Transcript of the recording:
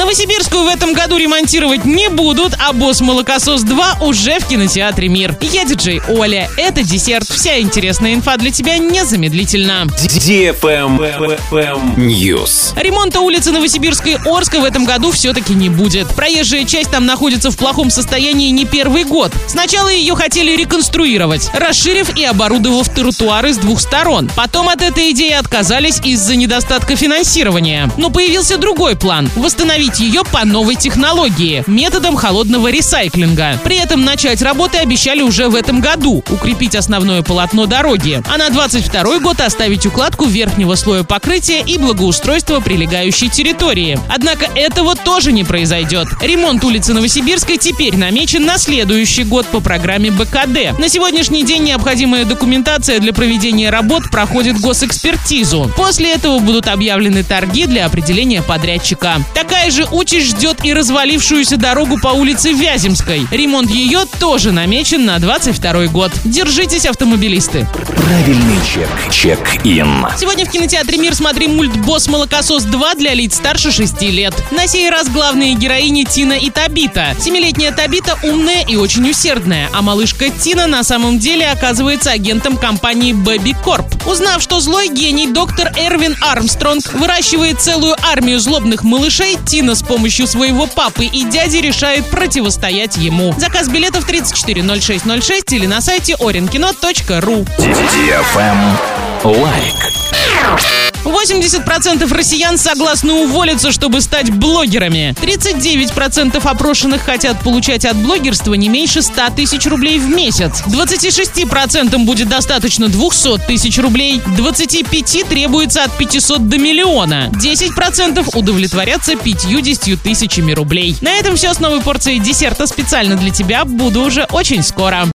Новосибирскую в этом году ремонтировать не будут, а «Босс Молокосос 2» уже в кинотеатре «Мир». Я диджей Оля. Это десерт. Вся интересная инфа для тебя незамедлительно. News. Ремонта улицы Новосибирской Орска в этом году все-таки не будет. Проезжая часть там находится в плохом состоянии не первый год. Сначала ее хотели реконструировать, расширив и оборудовав тротуары с двух сторон. Потом от этой идеи отказались из-за недостатка финансирования. Но появился другой план – восстановить ее по новой технологии – методом холодного ресайклинга. При этом начать работы обещали уже в этом году – укрепить основное полотно дороги, а на 22 год оставить укладку верхнего слоя покрытия и благоустройство прилегающей территории. Однако этого тоже не произойдет. Ремонт улицы Новосибирской теперь намечен на следующий год по программе БКД. На сегодняшний день необходимая документация для проведения работ проходит госэкспертизу. После этого будут объявлены торги для определения подрядчика. Такая же участь ждет и развалившуюся дорогу по улице Вяземской. Ремонт ее тоже намечен на 22 год. Держитесь, автомобилисты. Правильный чек. Чек-ин. Сегодня в кинотеатре «Мир» смотри мульт «Босс Молокосос 2» для лиц старше 6 лет. На сей раз главные героини Тина и Табита. Семилетняя Табита умная и очень усердная, а малышка Тина на самом деле оказывается агентом компании Baby Corp. Узнав, что злой гений доктор Эрвин Армстронг выращивает целую армию злобных малышей, Тина с помощью своего папы и дяди решает противостоять ему. Заказ билетов 340606 или на сайте orinkino.ru. Лайк. 80% россиян согласны уволиться, чтобы стать блогерами. 39% опрошенных хотят получать от блогерства не меньше 100 тысяч рублей в месяц. 26% будет достаточно 200 тысяч рублей. 25% требуется от 500 до миллиона. 10% удовлетворятся 50 тысячами рублей. На этом все с новой порцией десерта специально для тебя. Буду уже очень скоро.